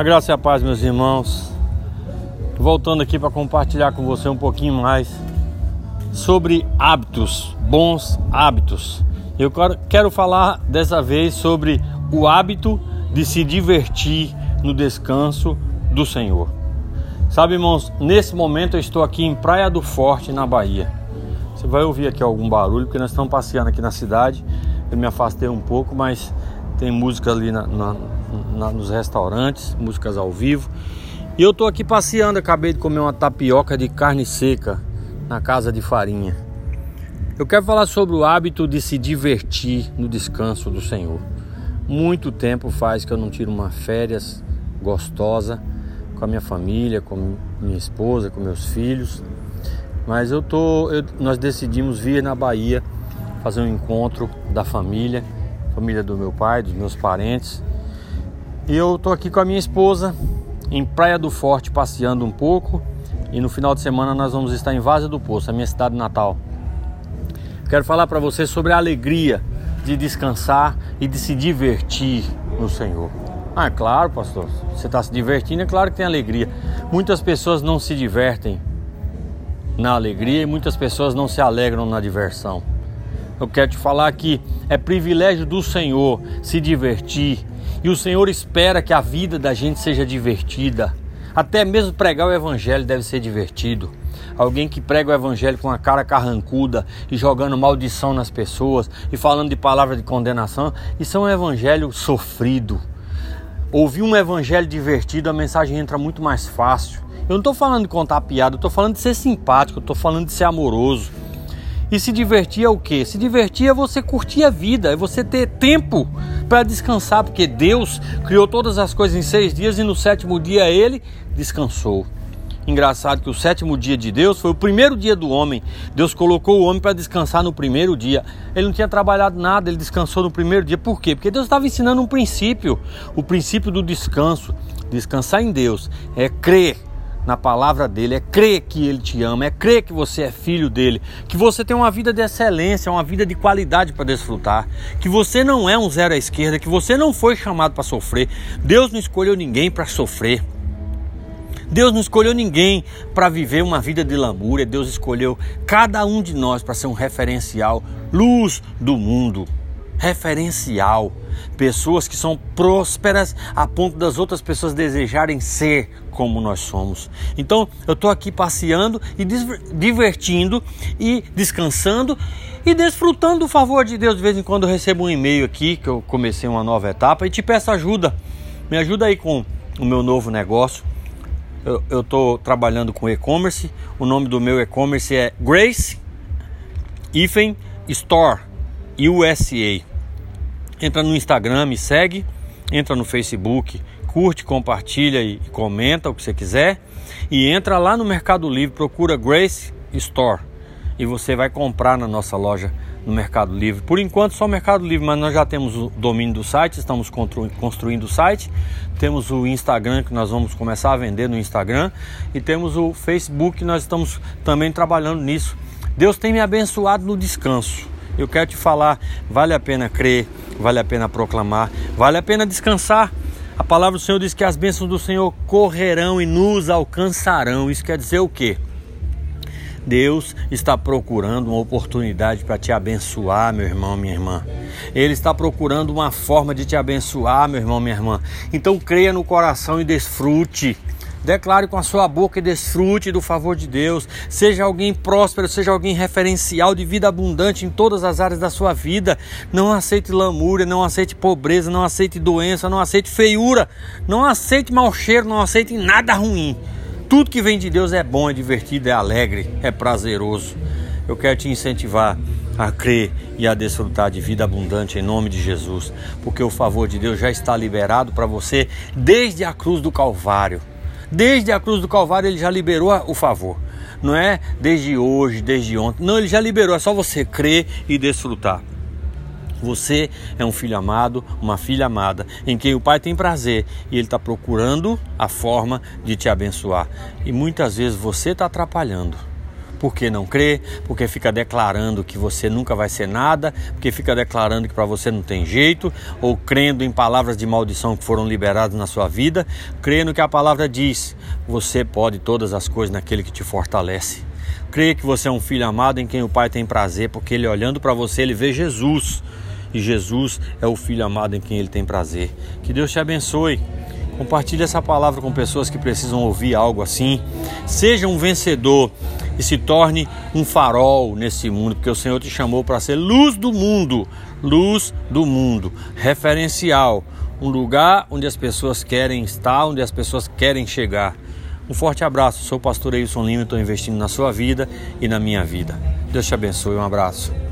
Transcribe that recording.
A graça e a paz, meus irmãos. Voltando aqui para compartilhar com você um pouquinho mais sobre hábitos, bons hábitos. Eu quero falar dessa vez sobre o hábito de se divertir no descanso do Senhor. Sabe, irmãos, nesse momento eu estou aqui em Praia do Forte, na Bahia. Você vai ouvir aqui algum barulho, porque nós estamos passeando aqui na cidade. Eu me afastei um pouco, mas tem música ali na, na, na, nos restaurantes, músicas ao vivo. E eu estou aqui passeando, acabei de comer uma tapioca de carne seca na casa de farinha. Eu quero falar sobre o hábito de se divertir no descanso do Senhor. Muito tempo faz que eu não tiro uma férias gostosa com a minha família, com minha esposa, com meus filhos. Mas eu tô, eu, nós decidimos vir na Bahia fazer um encontro da família, família do meu pai, dos meus parentes. E eu tô aqui com a minha esposa em Praia do Forte passeando um pouco. E no final de semana nós vamos estar em Vaza do Poço, a minha cidade natal. Quero falar para você sobre a alegria de descansar e de se divertir no Senhor. Ah, é claro, pastor. Você está se divertindo, é claro que tem alegria. Muitas pessoas não se divertem na alegria e muitas pessoas não se alegram na diversão. Eu quero te falar que é privilégio do Senhor se divertir e o Senhor espera que a vida da gente seja divertida. Até mesmo pregar o Evangelho deve ser divertido. Alguém que prega o Evangelho com a cara carrancuda e jogando maldição nas pessoas e falando de palavra de condenação, isso é um Evangelho sofrido. Ouvir um Evangelho divertido, a mensagem entra muito mais fácil. Eu não estou falando de contar piada, eu estou falando de ser simpático, eu estou falando de ser amoroso. E se divertir é o que? Se divertir é você curtir a vida, é você ter tempo para descansar, porque Deus criou todas as coisas em seis dias e no sétimo dia ele descansou. Engraçado que o sétimo dia de Deus foi o primeiro dia do homem. Deus colocou o homem para descansar no primeiro dia. Ele não tinha trabalhado nada, ele descansou no primeiro dia. Por quê? Porque Deus estava ensinando um princípio, o princípio do descanso. Descansar em Deus é crer na palavra dele, é crer que ele te ama, é crer que você é filho dele, que você tem uma vida de excelência, uma vida de qualidade para desfrutar, que você não é um zero à esquerda, que você não foi chamado para sofrer. Deus não escolheu ninguém para sofrer. Deus não escolheu ninguém para viver uma vida de lamúria, Deus escolheu cada um de nós para ser um referencial, luz do mundo referencial, pessoas que são prósperas a ponto das outras pessoas desejarem ser como nós somos. Então, eu estou aqui passeando e divertindo e descansando e desfrutando do favor de Deus. De vez em quando eu recebo um e-mail aqui que eu comecei uma nova etapa e te peço ajuda. Me ajuda aí com o meu novo negócio. Eu estou trabalhando com e-commerce. O nome do meu e-commerce é Grace Ifen Store USA. Entra no Instagram, me segue, entra no Facebook, curte, compartilha e comenta o que você quiser. E entra lá no Mercado Livre, procura Grace Store e você vai comprar na nossa loja no Mercado Livre. Por enquanto só Mercado Livre, mas nós já temos o domínio do site, estamos construindo o site, temos o Instagram que nós vamos começar a vender no Instagram e temos o Facebook nós estamos também trabalhando nisso. Deus tem me abençoado no descanso. Eu quero te falar, vale a pena crer, vale a pena proclamar, vale a pena descansar. A palavra do Senhor diz que as bênçãos do Senhor correrão e nos alcançarão. Isso quer dizer o quê? Deus está procurando uma oportunidade para te abençoar, meu irmão, minha irmã. Ele está procurando uma forma de te abençoar, meu irmão, minha irmã. Então creia no coração e desfrute. Declare com a sua boca e desfrute do favor de Deus. Seja alguém próspero, seja alguém referencial de vida abundante em todas as áreas da sua vida. Não aceite lamúria, não aceite pobreza, não aceite doença, não aceite feiura, não aceite mau cheiro, não aceite nada ruim. Tudo que vem de Deus é bom, é divertido, é alegre, é prazeroso. Eu quero te incentivar a crer e a desfrutar de vida abundante em nome de Jesus, porque o favor de Deus já está liberado para você desde a cruz do Calvário. Desde a cruz do Calvário ele já liberou o favor. Não é desde hoje, desde ontem. Não, ele já liberou. É só você crer e desfrutar. Você é um filho amado, uma filha amada, em quem o Pai tem prazer e Ele está procurando a forma de te abençoar. E muitas vezes você está atrapalhando, Porque não crê, porque fica declarando que você nunca vai ser nada, porque fica declarando que para você não tem jeito, ou crendo em palavras de maldição que foram liberadas na sua vida, crendo que a palavra diz: você pode todas as coisas naquele que te fortalece. Crê que você é um filho amado em quem o Pai tem prazer, porque ele olhando para você, ele vê Jesus. E Jesus é o filho amado em quem ele tem prazer. Que Deus te abençoe. Compartilhe essa palavra com pessoas que precisam ouvir algo assim. Seja um vencedor e se torne um farol nesse mundo, porque o Senhor te chamou para ser luz do mundo, luz do mundo, referencial, um lugar onde as pessoas querem estar, onde as pessoas querem chegar. Um forte abraço, sou o pastor Eilson Lima, estou investindo na sua vida e na minha vida. Deus te abençoe, um abraço.